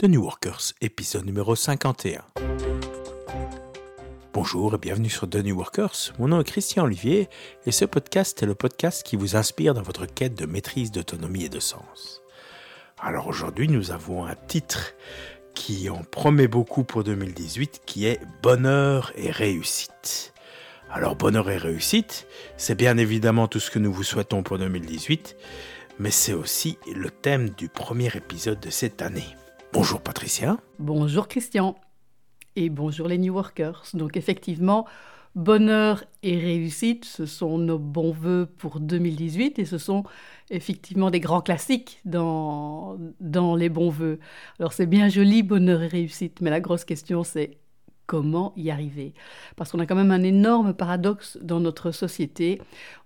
The New Workers, épisode numéro 51. Bonjour et bienvenue sur The New Workers. Mon nom est Christian Olivier et ce podcast est le podcast qui vous inspire dans votre quête de maîtrise, d'autonomie et de sens. Alors aujourd'hui, nous avons un titre qui en promet beaucoup pour 2018 qui est Bonheur et réussite. Alors bonheur et réussite, c'est bien évidemment tout ce que nous vous souhaitons pour 2018, mais c'est aussi le thème du premier épisode de cette année. Bonjour Patricia. Bonjour Christian. Et bonjour les New Workers. Donc effectivement, bonheur et réussite, ce sont nos bons voeux pour 2018 et ce sont effectivement des grands classiques dans, les bons voeux. Alors c'est bien joli, bonheur et réussite, mais la grosse question c'est comment y arriver Parce qu'on a quand même un énorme paradoxe dans notre société.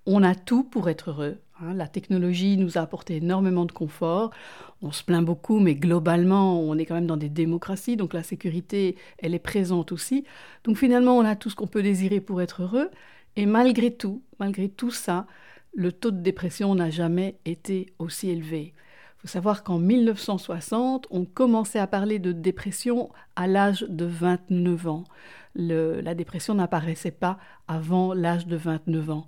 On a tout pour être heureux. Hein. La technologie nous a apporté énormément de confort. On se plaint beaucoup, mais globalement, on est quand même dans des démocraties, donc la sécurité, elle est présente aussi. Donc finalement, on a tout ce qu'on peut désirer pour être heureux. Et malgré tout, malgré tout ça, le taux de dépression n'a jamais été aussi élevé. Faut savoir qu'en 1960, on commençait à parler de dépression à l'âge de 29 ans. la dépression n'apparaissait pas avant l'âge de 29 ans.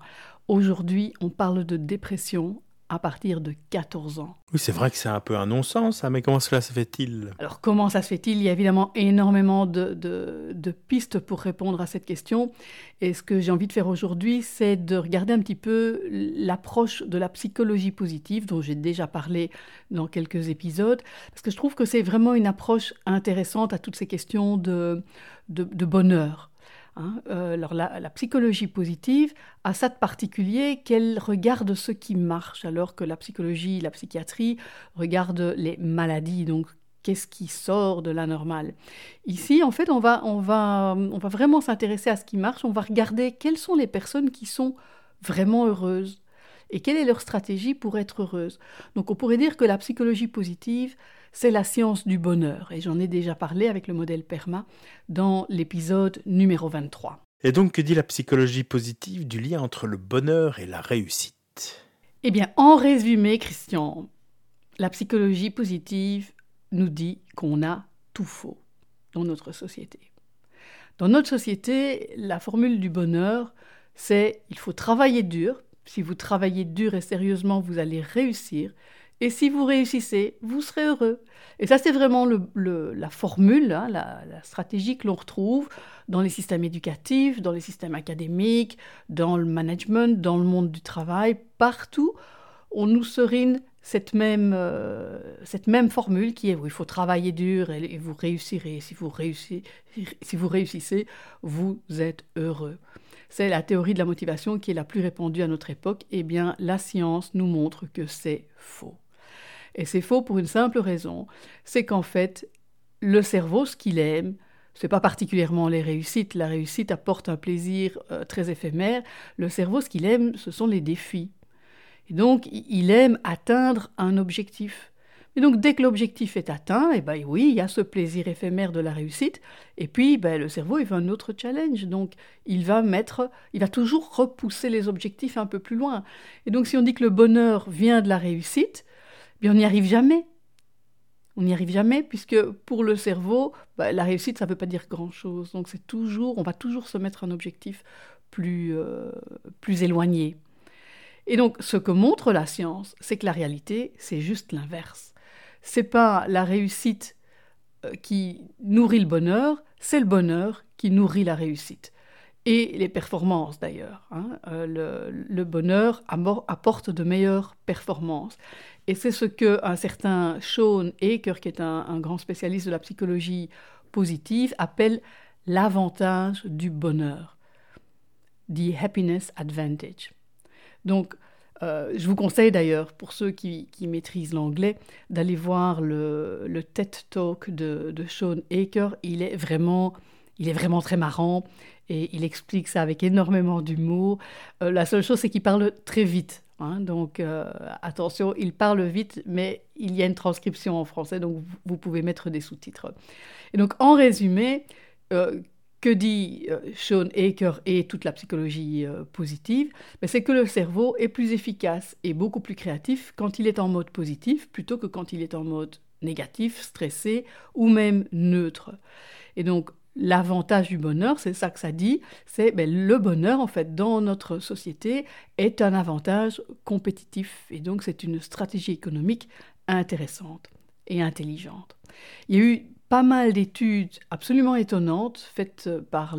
Aujourd'hui, on parle de dépression à partir de 14 ans. Oui, c'est vrai que c'est un peu un non-sens, hein, mais comment cela se fait-il? Alors, comment ça se fait-il? Il y a évidemment énormément de, de, pistes pour répondre à cette question. Et ce que j'ai envie de faire aujourd'hui, c'est de regarder un petit peu l'approche de la psychologie positive, dont j'ai déjà parlé dans quelques épisodes, parce que je trouve que c'est vraiment une approche intéressante à toutes ces questions de, de bonheur. Hein, euh, alors la, psychologie positive a ça de particulier qu'elle regarde ce qui marche, alors que la psychologie, la psychiatrie regarde les maladies, donc qu'est-ce qui sort de la normale. Ici, en fait, on va, on va, on va vraiment s'intéresser à ce qui marche, on va regarder quelles sont les personnes qui sont vraiment heureuses et quelle est leur stratégie pour être heureuses. Donc on pourrait dire que la psychologie positive, c'est la science du bonheur. Et j'en ai déjà parlé avec le modèle PERMA dans l'épisode numéro 23. Et donc, que dit la psychologie positive du lien entre le bonheur et la réussite? Eh bien, en résumé, Christian, la psychologie positive nous dit qu'on a tout faux dans notre société. Dans notre société, la formule du bonheur, c'est il faut travailler dur. Si vous travaillez dur et sérieusement, vous allez réussir. Et si vous réussissez, vous serez heureux. Et ça, c'est vraiment la formule, hein, la, stratégie que l'on retrouve dans les systèmes éducatifs, dans les systèmes académiques, dans le management, dans le monde du travail, partout. On nous serine cette même, euh, formule qui est il faut travailler dur et, vous réussirez. Si vous, réussissez, si vous réussissez, vous êtes heureux. C'est la théorie de la motivation qui est la plus répandue à notre époque. Eh bien, la science nous montre que c'est faux. Et c'est faux pour une simple raison, c'est qu'en fait, le cerveau, ce qu'il aime, c'est pas particulièrement les réussites. La réussite apporte un plaisir euh, très éphémère. Le cerveau, ce qu'il aime, ce sont les défis. Et donc, il aime atteindre un objectif. Et donc, dès que l'objectif est atteint, eh ben oui, il y a ce plaisir éphémère de la réussite. Et puis, ben, le cerveau, il veut un autre challenge. Donc, il va mettre, il va toujours repousser les objectifs un peu plus loin. Et donc, si on dit que le bonheur vient de la réussite, on n'y arrive jamais. On n'y arrive jamais puisque pour le cerveau, bah, la réussite, ça ne veut pas dire grand-chose. Donc c'est toujours, on va toujours se mettre un objectif plus, euh, plus éloigné. Et donc ce que montre la science, c'est que la réalité, c'est juste l'inverse. C'est pas la réussite euh, qui nourrit le bonheur, c'est le bonheur qui nourrit la réussite. Et les performances d'ailleurs. Hein. Euh, le, bonheur apporte de meilleures performances. Et c'est ce qu'un certain Sean Aker, qui est un, grand spécialiste de la psychologie positive, appelle l'avantage du bonheur, the happiness advantage. Donc, euh, je vous conseille d'ailleurs, pour ceux qui, maîtrisent l'anglais, d'aller voir le, le, TED Talk de, de Sean Aker. Il est vraiment, il est vraiment très marrant et il explique ça avec énormément d'humour. Euh, la seule chose, c'est qu'il parle très vite. Hein, donc euh, attention, il parle vite, mais il y a une transcription en français, donc vous pouvez mettre des sous-titres. Et donc en résumé, euh, que dit Sean Aker et toute la psychologie positive? Ben, C'est que le cerveau est plus efficace et beaucoup plus créatif quand il est en mode positif plutôt que quand il est en mode négatif, stressé ou même neutre. Et donc, l'avantage du bonheur, c'est ça que ça dit, c'est ben, le bonheur, en fait, dans notre société, est un avantage compétitif. Et donc, c'est une stratégie économique intéressante et intelligente. Il y a eu pas mal d'études absolument étonnantes faites par,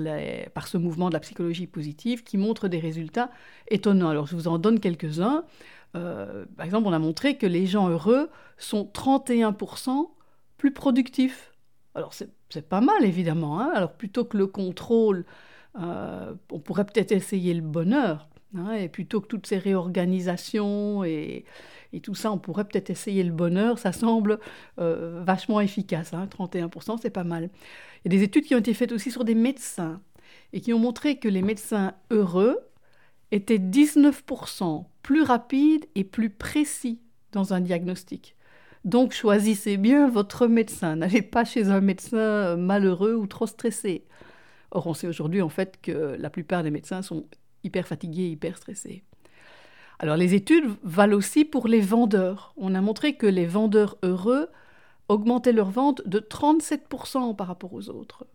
ce mouvement de la psychologie positive qui montrent des résultats étonnants. Alors, je vous en donne quelques-uns. Euh, par exemple, on a montré que les gens heureux sont 31% plus productifs. Alors, c'est pas mal, évidemment. Hein. Alors, plutôt que le contrôle, euh, on pourrait peut-être essayer le bonheur. Hein, et plutôt que toutes ces réorganisations et, tout ça, on pourrait peut-être essayer le bonheur. Ça semble euh, vachement efficace. Hein, 31%, c'est pas mal. Il y a des études qui ont été faites aussi sur des médecins et qui ont montré que les médecins heureux étaient 19% plus rapides et plus précis dans un diagnostic. Donc choisissez bien votre médecin. N'allez pas chez un médecin malheureux ou trop stressé. Or, on sait aujourd'hui en fait que la plupart des médecins sont hyper fatigués, hyper stressés. Alors les études valent aussi pour les vendeurs. On a montré que les vendeurs heureux augmentaient leurs ventes de 37% par rapport aux autres.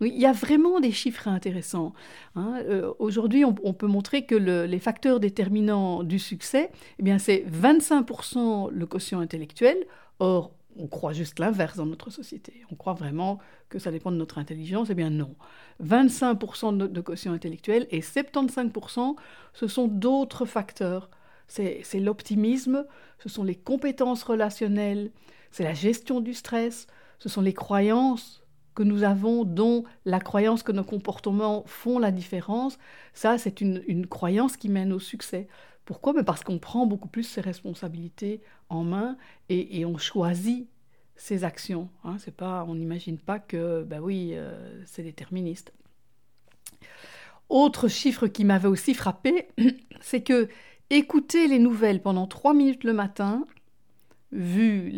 Il y a vraiment des chiffres intéressants. Hein. Euh, aujourd'hui, on, peut montrer que les facteurs déterminants du succès, eh bien, c'est 25% le quotient intellectuel. Or, on croit juste l'inverse dans notre société. On croit vraiment que ça dépend de notre intelligence. Eh bien non. 25% de, de quotient intellectuel et 75%, ce sont d'autres facteurs. C'est l'optimisme, ce sont les compétences relationnelles, c'est la gestion du stress, ce sont les croyances que nous avons, dont la croyance que nos comportements font la différence. Ça, c'est une, croyance qui mène au succès. Pourquoi? Mais Parce qu'on prend beaucoup plus ses responsabilités en main et, on choisit ses actions. Hein. C'est pas, on n'imagine pas que, ben oui, euh, c'est déterministe. Autre chiffre qui m'avait aussi frappé, c'est que écouter les nouvelles pendant trois minutes le matin, vu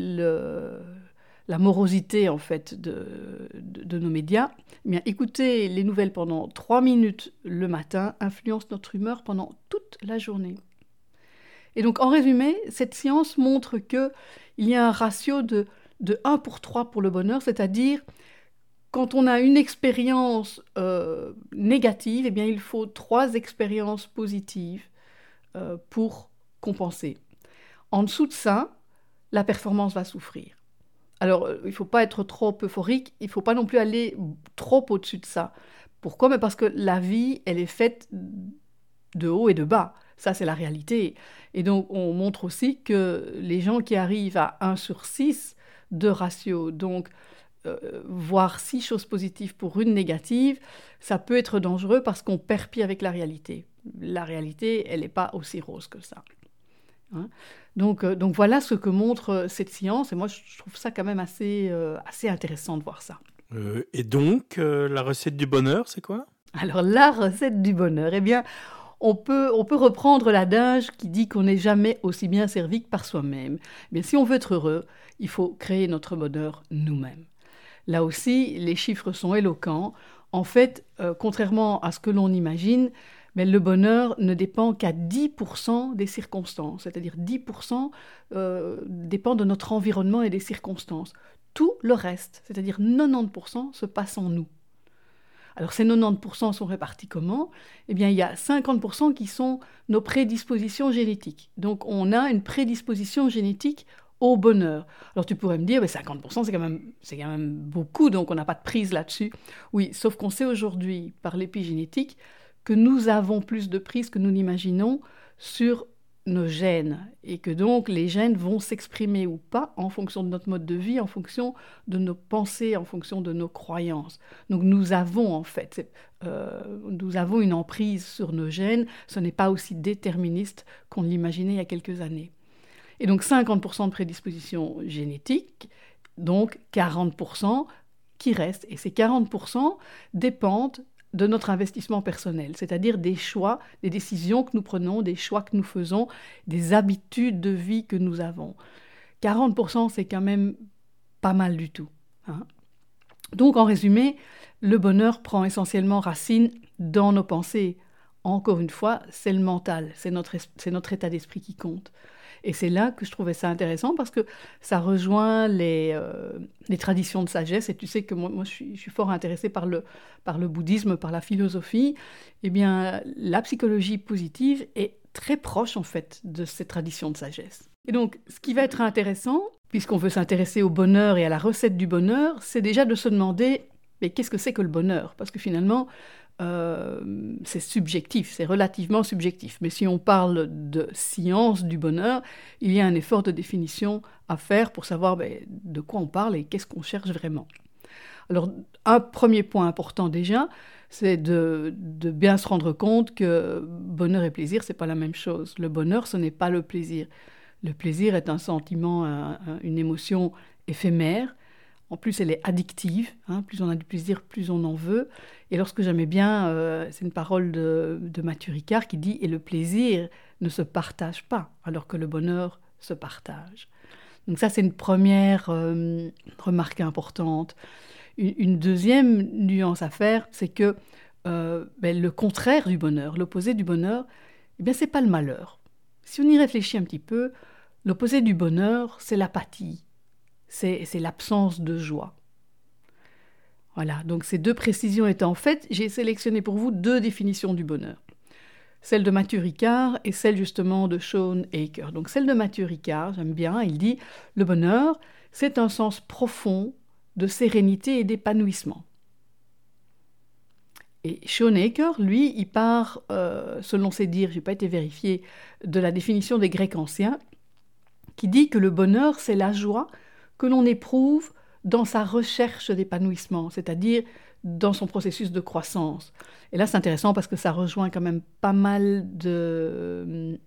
la morosité en fait de, nos médias, eh bien écouter les nouvelles pendant trois minutes le matin influence notre humeur pendant toute la journée. Et donc en résumé, cette science montre que il y a un ratio de, de 1 pour 3 pour le bonheur, c'est-à-dire quand on a une expérience euh, négative, eh bien, il faut trois expériences positives euh, pour compenser. En dessous de ça, la performance va souffrir. Alors, euh, il ne faut pas être trop euphorique, il ne faut pas non plus aller trop au-dessus de ça. Pourquoi? Mais Parce que la vie, elle est faite de haut et de bas. Ça, c'est la réalité. Et donc, on montre aussi que les gens qui arrivent à 1 sur 6 de ratio, donc euh, voir six choses positives pour une négative, ça peut être dangereux parce qu'on perd avec la réalité. La réalité, elle n'est pas aussi rose que ça. Hein. donc, euh, donc voilà ce que montre euh, cette science, et moi je trouve ça quand même assez, assez intéressant de voir ça. et donc, la recette du bonheur, c'est quoi? Alors la recette du bonheur, eh bien, on peut, on peut reprendre l'adage qui dit qu'on n'est jamais aussi bien servi que par soi-même. Mais si on veut être heureux, il faut créer notre bonheur nous-mêmes. Là aussi, les chiffres sont éloquents. En fait, euh, contrairement à ce que l'on imagine, mais le bonheur ne dépend qu'à 10% des circonstances, c'est-à-dire 10% euh, dépend de notre environnement et des circonstances. Tout le reste, c'est-à-dire 90%, se passe en nous. Alors ces 90% sont répartis comment? Eh bien, il y a 50% qui sont nos prédispositions génétiques. Donc on a une prédisposition génétique au bonheur. Alors tu pourrais me dire, 50% c'est quand, c'est quand même beaucoup, donc on n'a pas de prise là-dessus. Oui, sauf qu'on sait aujourd'hui, par l'épigénétique, que nous avons plus de prise que nous n'imaginons sur nos gènes, et que donc les gènes vont s'exprimer ou pas en fonction de notre mode de vie, en fonction de nos pensées, en fonction de nos croyances. Donc nous avons en fait, euh, nous avons une emprise sur nos gènes, ce n'est pas aussi déterministe qu'on l'imaginait il y a quelques années. Et donc 50% de prédisposition génétique, donc 40% qui restent. Et ces 40% dépendent de notre investissement personnel, c'est-à-dire des choix, des décisions que nous prenons, des choix que nous faisons, des habitudes de vie que nous avons. 40%, c'est quand même pas mal du tout. Hein. Donc, en résumé, le bonheur prend essentiellement racine dans nos pensées. Encore une fois, c'est le mental, c'est notre, notre état d'esprit qui compte. Et c'est là que je trouvais ça intéressant parce que ça rejoint les, euh, les traditions de sagesse. Et tu sais que moi, je, suis, fort intéressée par le, par le bouddhisme, par la philosophie. Eh bien, la psychologie positive est très proche en fait de ces traditions de sagesse. Et donc, ce qui va être intéressant, puisqu'on veut s'intéresser au bonheur et à la recette du bonheur, c'est déjà de se demander mais qu'est-ce que c'est que le bonheur? Parce que finalement, euh, c'est subjectif, c'est relativement subjectif. Mais si on parle de science du bonheur, il y a un effort de définition à faire pour savoir ben, de quoi on parle et qu'est-ce qu'on cherche vraiment. Alors, un premier point important déjà, c'est de, bien se rendre compte que bonheur et plaisir, c'est pas la même chose. Le bonheur, ce n'est pas le plaisir. Le plaisir est un sentiment, une émotion éphémère en plus, elle est addictive. Hein. plus on a du plaisir, plus on en veut. Et lorsque j'aimais bien, euh, c'est une parole de, de Mathieu Ricard qui dit Et le plaisir ne se partage pas, alors que le bonheur se partage. Donc, ça, c'est une première euh, remarque importante. Une, deuxième nuance à faire, c'est que euh, ben, le contraire du bonheur, l'opposé du bonheur, eh bien, c'est pas le malheur. Si on y réfléchit un petit peu, l'opposé du bonheur, c'est l'apathie, c'est l'absence de joie. Voilà, donc ces deux précisions étant faites, j'ai sélectionné pour vous deux définitions du bonheur. Celle de Mathieu Ricard et celle justement de Sean Aker. Donc celle de Mathieu Ricard, j'aime bien, il dit Le bonheur, c'est un sens profond de sérénité et d'épanouissement. Et Sean Aker, lui, il part, euh, selon ses dires, je n'ai pas été vérifié, de la définition des Grecs anciens, qui dit que le bonheur, c'est la joie que l'on éprouve dans sa recherche d'épanouissement, c'est-à-dire dans son processus de croissance. Et là, c'est intéressant parce que ça rejoint quand même pas mal de,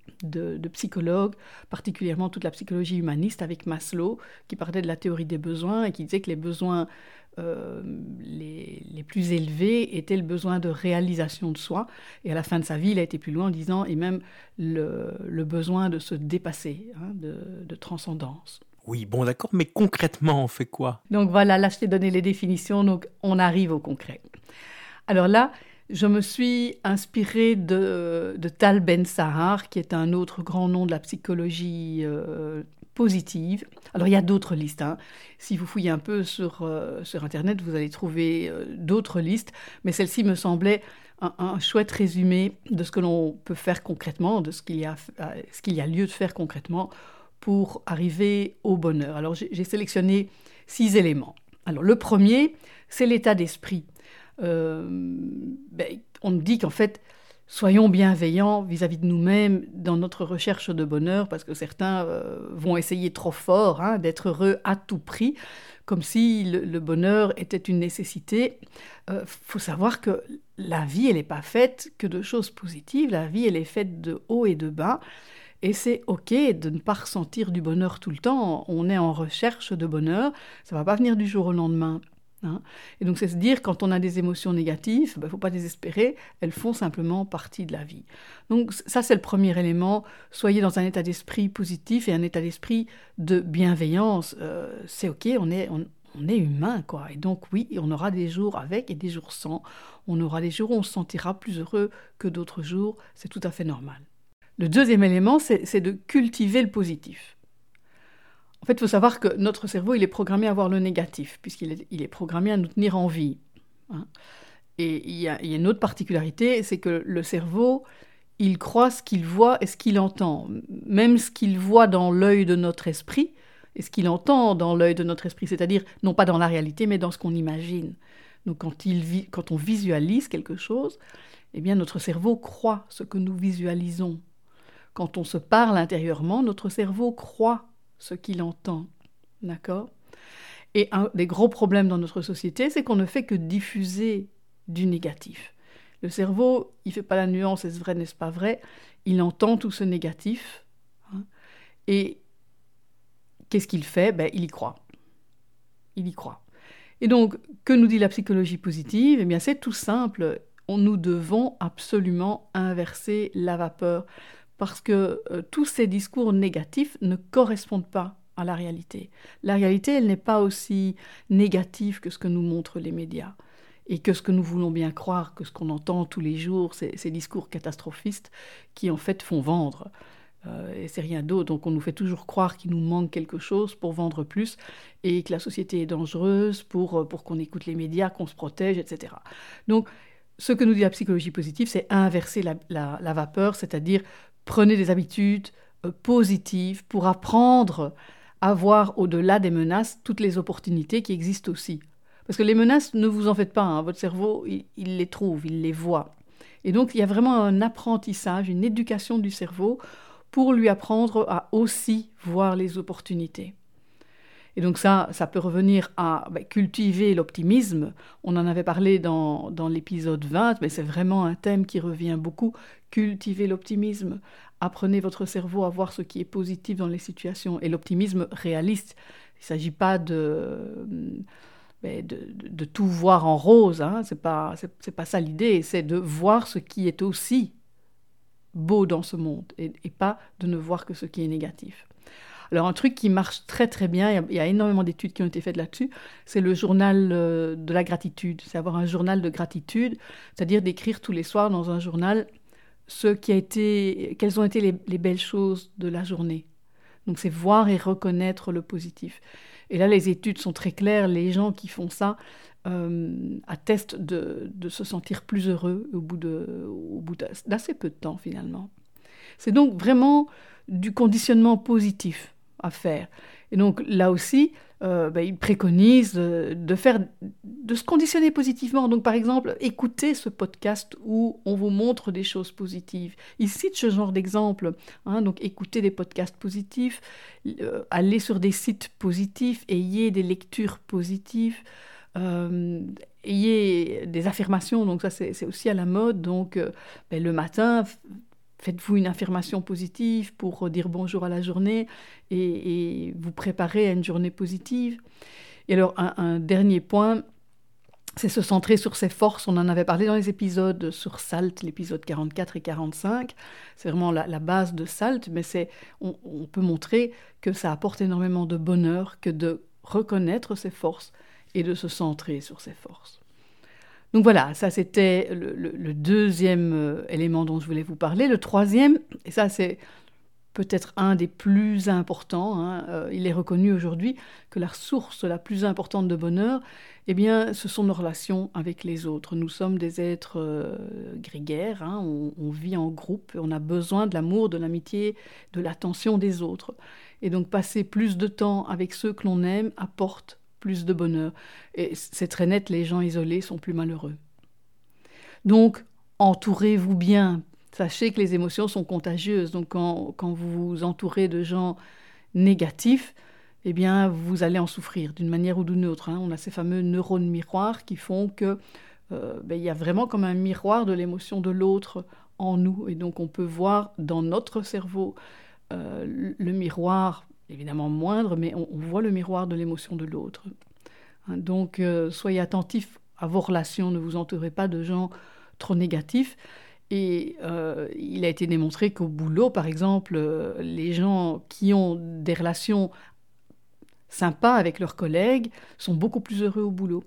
psychologues, particulièrement toute la psychologie humaniste avec Maslow, qui parlait de la théorie des besoins et qui disait que les besoins euh, les, plus élevés étaient le besoin de réalisation de soi. Et à la fin de sa vie, il a été plus loin en disant, et même le, besoin de se dépasser, hein, de transcendance. Oui, bon d'accord, mais concrètement, on fait quoi? Donc voilà, là je t'ai donné les définitions, donc on arrive au concret. Alors là, je me suis inspirée de, Tal Ben Sahar, qui est un autre grand nom de la psychologie euh, positive. Alors il y a d'autres listes. Hein. Si vous fouillez un peu sur, euh, sur Internet, vous allez trouver euh, d'autres listes, mais celle-ci me semblait un, chouette résumé de ce que l'on peut faire concrètement, de ce qu'il y, ce qu'il y a lieu de faire concrètement pour arriver au bonheur. Alors j'ai sélectionné six éléments. Alors le premier, c'est l'état d'esprit. Euh, ben, on dit qu'en fait, soyons bienveillants vis-à-vis de nous-mêmes dans notre recherche de bonheur, parce que certains euh, vont essayer trop fort hein, d'être heureux à tout prix, comme si le, bonheur était une nécessité. Il euh, faut savoir que la vie, elle n'est pas faite que de choses positives, la vie, elle est faite de hauts et de bas. Et c'est OK de ne pas ressentir du bonheur tout le temps. On est en recherche de bonheur. Ça va pas venir du jour au lendemain. Hein. Et donc, c'est se dire, quand on a des émotions négatives, il ben, ne faut pas désespérer, elles font simplement partie de la vie. Donc, ça, c'est le premier élément. Soyez dans un état d'esprit positif et un état d'esprit de bienveillance. Euh, c'est OK, on est, on, est humain, quoi. Et donc, oui, on aura des jours avec et des jours sans. On aura des jours où on se sentira plus heureux que d'autres jours. C'est tout à fait normal. Le deuxième élément, c'est de cultiver le positif. En fait, il faut savoir que notre cerveau, il est programmé à voir le négatif, puisqu'il est, programmé à nous tenir en vie. Hein. Et il y, a, une autre particularité, c'est que le cerveau, il croit ce qu'il voit et ce qu'il entend. Même ce qu'il voit dans l'œil de notre esprit et ce qu'il entend dans l'œil de notre esprit, c'est-à-dire non pas dans la réalité, mais dans ce qu'on imagine. Donc quand, quand on visualise quelque chose, eh bien notre cerveau croit ce que nous visualisons. Quand on se parle intérieurement, notre cerveau croit ce qu'il entend. D'accord? Et un des gros problèmes dans notre société, c'est qu'on ne fait que diffuser du négatif. Le cerveau, il ne fait pas la nuance, est-ce vrai, n'est-ce pas vrai? Il entend tout ce négatif. Hein, et qu'est-ce qu'il fait? Ben, Il y croit. Il y croit. Et donc, que nous dit la psychologie positive? Eh bien, c'est tout simple. nous devons absolument inverser la vapeur parce que euh, tous ces discours négatifs ne correspondent pas à la réalité. La réalité, elle n'est pas aussi négative que ce que nous montrent les médias et que ce que nous voulons bien croire, que ce qu'on entend tous les jours, ces, discours catastrophistes qui en fait font vendre. Euh, et c'est rien d'autre. Donc on nous fait toujours croire qu'il nous manque quelque chose pour vendre plus et que la société est dangereuse pour, euh, pour qu'on écoute les médias, qu'on se protège, etc. Donc ce que nous dit la psychologie positive, c'est inverser la, vapeur, c'est-à-dire prenez des habitudes euh, positives pour apprendre à voir au-delà des menaces toutes les opportunités qui existent aussi. Parce que les menaces, ne vous en faites pas, hein. votre cerveau, il les trouve, il les voit. Et donc il y a vraiment un apprentissage, une éducation du cerveau pour lui apprendre à aussi voir les opportunités. Et donc ça, ça peut revenir à ben, cultiver l'optimisme. On en avait parlé dans, dans l'épisode 20, mais c'est vraiment un thème qui revient beaucoup. Cultiver l'optimisme. Apprenez votre cerveau à voir ce qui est positif dans les situations. Et l'optimisme réaliste. Il ne s'agit pas de, ben, de, de, tout voir en rose. Hein. Ce n'est pas, pas ça l'idée. C'est de voir ce qui est aussi beau dans ce monde et, pas de ne voir que ce qui est négatif. Alors un truc qui marche très très bien, il y a, énormément d'études qui ont été faites là-dessus, c'est le journal euh, de la gratitude. C'est avoir un journal de gratitude, c'est-à-dire d'écrire tous les soirs dans un journal ce qui a été, quelles ont été les belles choses de la journée. Donc c'est voir et reconnaître le positif. Et là, les études sont très claires. Les gens qui font ça euh, attestent de, se sentir plus heureux au bout, d'assez peu de temps, finalement. C'est donc vraiment du conditionnement positif à faire. Et donc là aussi, euh, ben, il préconise de, faire, de se conditionner positivement. Donc par exemple, écoutez ce podcast où on vous montre des choses positives. Il cite ce genre d'exemple. Hein, donc écoutez des podcasts positifs, euh, allez sur des sites positifs, ayez des lectures positives. Euh, ayez des affirmations, donc ça c'est aussi à la mode. Donc ben, le matin, Faites-vous une affirmation positive pour dire bonjour à la journée et, vous préparer à une journée positive. Et alors, un, dernier point, c'est se centrer sur ses forces. On en avait parlé dans les épisodes sur SALT, l'épisode 44 et 45. C'est vraiment la, base de SALT, mais c'est, on, peut montrer que ça apporte énormément de bonheur que de reconnaître ses forces et de se centrer sur ses forces. Donc voilà, ça c'était le, deuxième euh, élément dont je voulais vous parler. Le troisième, et ça c'est peut-être un des plus importants, hein, euh, il est reconnu aujourd'hui que la source la plus importante de bonheur, eh bien, ce sont nos relations avec les autres. Nous sommes des êtres euh, grégaires, hein, on, on, vit en groupe, on a besoin de l'amour, de l'amitié, de l'attention des autres. Et donc passer plus de temps avec ceux que l'on aime apporte plus de bonheur. Et c'est très net, les gens isolés sont plus malheureux. Donc, entourez-vous bien. Sachez que les émotions sont contagieuses. Donc, quand, vous vous entourez de gens négatifs, eh bien, vous allez en souffrir d'une manière ou d'une autre. Hein. On a ces fameux neurones miroirs qui font que euh, ben, il y a vraiment comme un miroir de l'émotion de l'autre en nous. Et donc, on peut voir dans notre cerveau euh, le miroir évidemment moindre, mais on, voit le miroir de l'émotion de l'autre. Hein, donc euh, soyez attentifs à vos relations, ne vous entourez pas de gens trop négatifs. Et euh, il a été démontré qu'au boulot, par exemple, euh, les gens qui ont des relations sympas avec leurs collègues sont beaucoup plus heureux au boulot.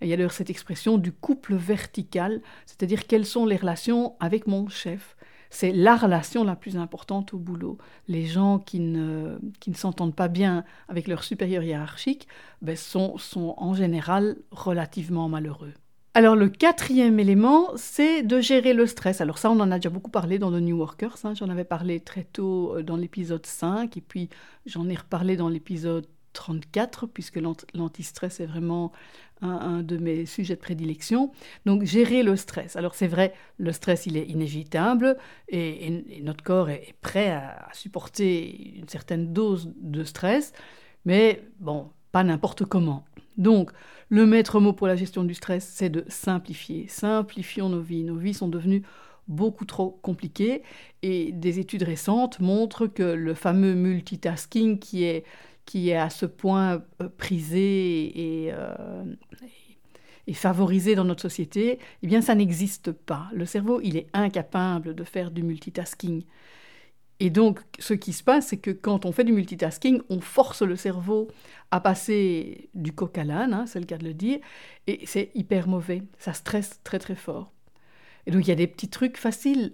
il y a d'ailleurs cette expression du couple vertical, c'est-à-dire quelles sont les relations avec mon chef c'est la relation la plus importante au boulot. Les gens qui ne, qui ne s'entendent pas bien avec leur supérieur hiérarchique ben, sont, sont en général relativement malheureux. Alors le quatrième élément, c'est de gérer le stress. Alors ça, on en a déjà beaucoup parlé dans The New Workers. Hein. J'en avais parlé très tôt euh, dans l'épisode 5 et puis j'en ai reparlé dans l'épisode 34 puisque l'antistress est vraiment un, de mes sujets de prédilection. Donc gérer le stress. Alors c'est vrai, le stress il est inévitable et, notre corps est prêt à, supporter une certaine dose de stress, mais bon, pas n'importe comment. Donc le maître mot pour la gestion du stress, c'est de simplifier. Simplifions nos vies. Nos vies sont devenues beaucoup trop compliquées et des études récentes montrent que le fameux multitasking qui est qui est à ce point euh, prisé euh, et, favorisé dans notre société, eh bien ça n'existe pas. Le cerveau, il est incapable de faire du multitasking. Et donc, ce qui se passe, c'est que quand on fait du multitasking, on force le cerveau à passer du coq à l'âne, hein, c'est le cas de le dire, et c'est hyper mauvais. Ça stresse très très fort. Et donc il y a des petits trucs faciles.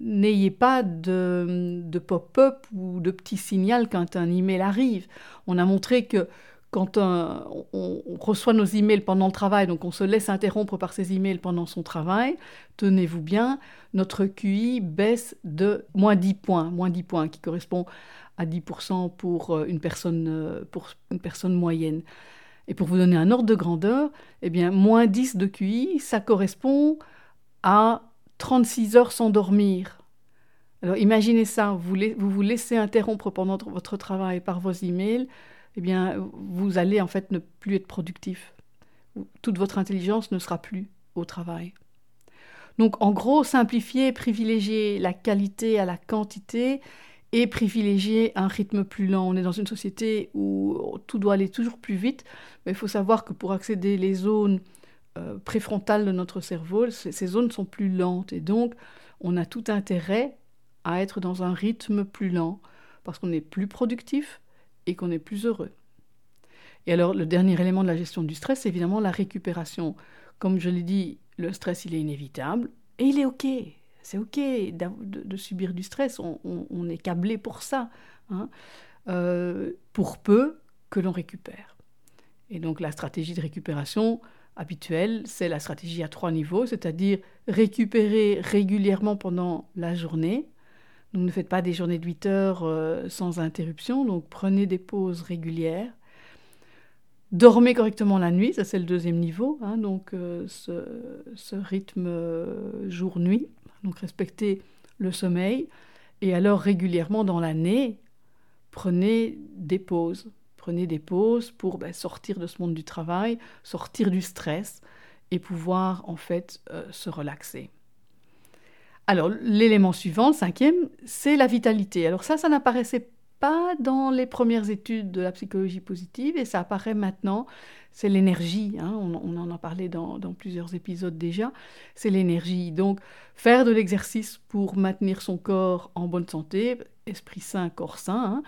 N'ayez pas de, pop-up ou de petit signal quand un email arrive. On a montré que quand on, reçoit nos emails pendant le travail, donc on se laisse interrompre par ces emails pendant son travail, tenez-vous bien, notre QI baisse de moins 10 points, moins 10 points qui correspond à 10% pour euh, une personne, euh, pour une personne moyenne. Et pour vous donner un ordre de grandeur, eh bien, moins 10 de QI, ça correspond à 36 heures sans dormir. Alors imaginez ça, vous vous, laissez interrompre pendant votre travail par vos emails, eh bien, vous allez en fait ne plus être productif. Toute votre intelligence ne sera plus au travail. Donc, en gros, simplifier, privilégier la qualité à la quantité et privilégier un rythme plus lent. On est dans une société où tout doit aller toujours plus vite, mais il faut savoir que pour accéder les zones euh, préfrontales de notre cerveau, ces zones sont plus lentes et donc on a tout intérêt à être dans un rythme plus lent parce qu'on est plus productif, et qu'on est plus heureux. Et alors, le dernier élément de la gestion du stress, c'est évidemment la récupération. Comme je l'ai dit, le stress, il est inévitable et il est OK. C'est OK de, subir du stress. On, est câblé pour ça. Hein. Euh, pour peu que l'on récupère. Et donc, la stratégie de récupération habituelle, c'est la stratégie à trois niveaux, c'est-à-dire récupérer régulièrement pendant la journée, donc ne faites pas des journées de 8 heures euh, sans interruption, donc prenez des pauses régulières. Dormez correctement la nuit, ça c'est le deuxième niveau, hein, donc euh, ce, rythme euh, jour-nuit, donc respectez le sommeil. Et alors régulièrement dans l'année, prenez des pauses. Prenez des pauses pour ben, sortir de ce monde du travail, sortir du stress et pouvoir en fait se relaxer. Alors, l'élément suivant, le cinquième, c'est la vitalité. Alors ça, ça n'apparaissait pas dans les premières études de la psychologie positive et ça apparaît maintenant. C'est l'énergie, hein. on, en a parlé dans, plusieurs épisodes déjà, c'est l'énergie. Donc, faire de l'exercice pour maintenir son corps en bonne santé, esprit sain, corps sain. Hein.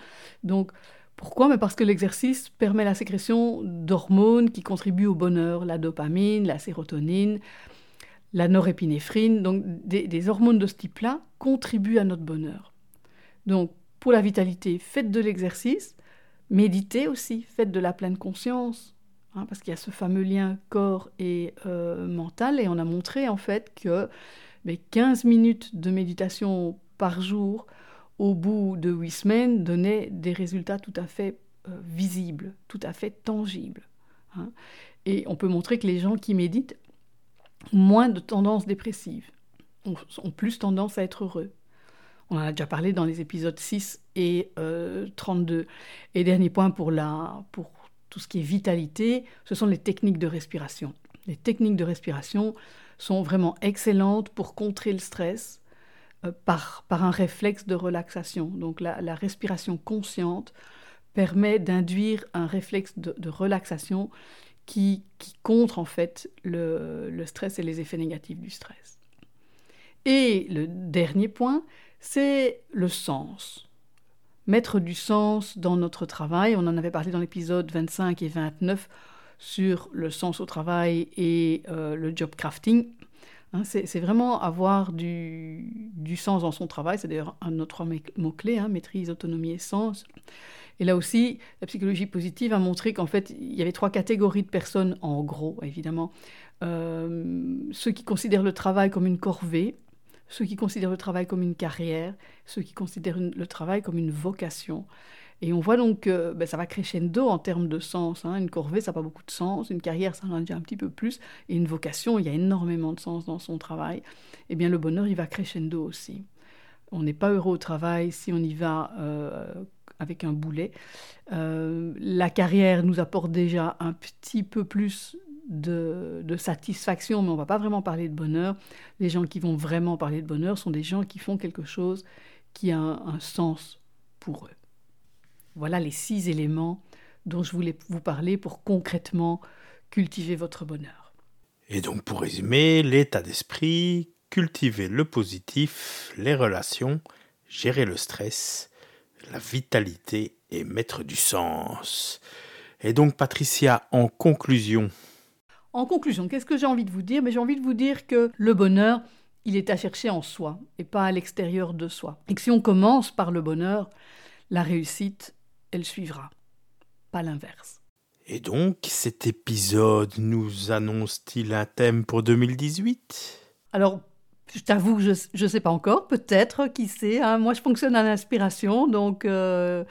Donc, pourquoi? Mais Parce que l'exercice permet la sécrétion d'hormones qui contribuent au bonheur, la dopamine, la sérotonine, la norépinéphrine, donc des, hormones de ce type-là, contribuent à notre bonheur. Donc, pour la vitalité, faites de l'exercice, méditez aussi, faites de la pleine conscience, hein, parce qu'il y a ce fameux lien corps et euh, mental, et on a montré en fait que 15 minutes de méditation par jour au bout de 8 semaines donnaient des résultats tout à fait euh, visibles, tout à fait tangibles. Hein. Et on peut montrer que les gens qui méditent moins de tendances dépressives, ont, plus tendance à être heureux. On en a déjà parlé dans les épisodes 6 et 32. Euh, et dernier point pour, la, pour tout ce qui est vitalité, ce sont les techniques de respiration. Les techniques de respiration sont vraiment excellentes pour contrer le stress par, par un réflexe de relaxation. Donc la, respiration consciente permet d'induire un réflexe de, de relaxation qui, contre en fait le, stress et les effets négatifs du stress. Et le dernier point, c'est le sens. Mettre du sens dans notre travail. On en avait parlé dans l'épisode 25 et 29 sur le sens au travail et euh, le job crafting. Hein, c'est vraiment avoir du, sens dans son travail. C'est d'ailleurs un autre mot-clé, hein, maîtrise, autonomie et sens. Et là aussi, la psychologie positive a montré qu'en fait, il y avait trois catégories de personnes, en gros, évidemment. Euh, ceux qui considèrent le travail comme une corvée, ceux qui considèrent le travail comme une carrière, ceux qui considèrent le travail comme une vocation. Et on voit donc que ben, ça va crescendo en termes de sens. Hein. Une corvée, ça n'a pas beaucoup de sens. Une carrière, ça en a déjà un petit peu plus. Et une vocation, il y a énormément de sens dans son travail. Eh bien, le bonheur, il va crescendo aussi. On n'est pas heureux au travail si on y va euh, avec un boulet. Euh, la carrière nous apporte déjà un petit peu plus de, satisfaction, mais on va pas vraiment parler de bonheur. Les gens qui vont vraiment parler de bonheur sont des gens qui font quelque chose qui a un, sens pour eux. Voilà les six éléments dont je voulais vous parler pour concrètement cultiver votre bonheur. Et donc pour résumer, l'état d'esprit, cultiver le positif, les relations, gérer le stress, la vitalité et mettre du sens. Et donc Patricia, en conclusion. En conclusion, qu'est-ce que j'ai envie de vous dire? Mais j'ai envie de vous dire que le bonheur, il est à chercher en soi et pas à l'extérieur de soi. Et que si on commence par le bonheur, la réussite, elle suivra, pas l'inverse. Et donc, cet épisode nous annonce-t-il un thème pour 2018 Alors, je t'avoue, je ne sais pas encore, peut-être, qui sait. Hein. Moi, je fonctionne à l'inspiration, donc euh,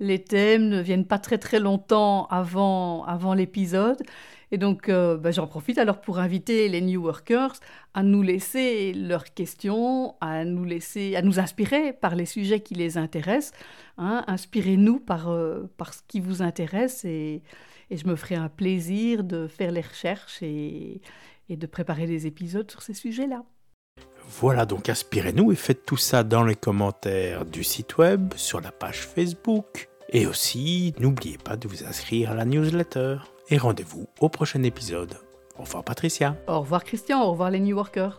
les thèmes ne viennent pas très très longtemps avant, avant l'épisode. Et donc, euh, bah, j'en profite alors pour inviter les New Workers à nous laisser leurs questions, à nous laisser, à nous inspirer par les sujets qui les intéressent. Hein. Inspirez-nous par, euh, par ce qui vous intéresse et, et, je me ferai un plaisir de faire les recherches et, et de préparer des épisodes sur ces sujets-là. Voilà donc inspirez-nous et faites tout ça dans les commentaires du site web, sur la page Facebook. Et aussi, n'oubliez pas de vous inscrire à la newsletter et rendez-vous au prochain épisode. Au revoir Patricia. Au revoir Christian, au revoir les New Workers.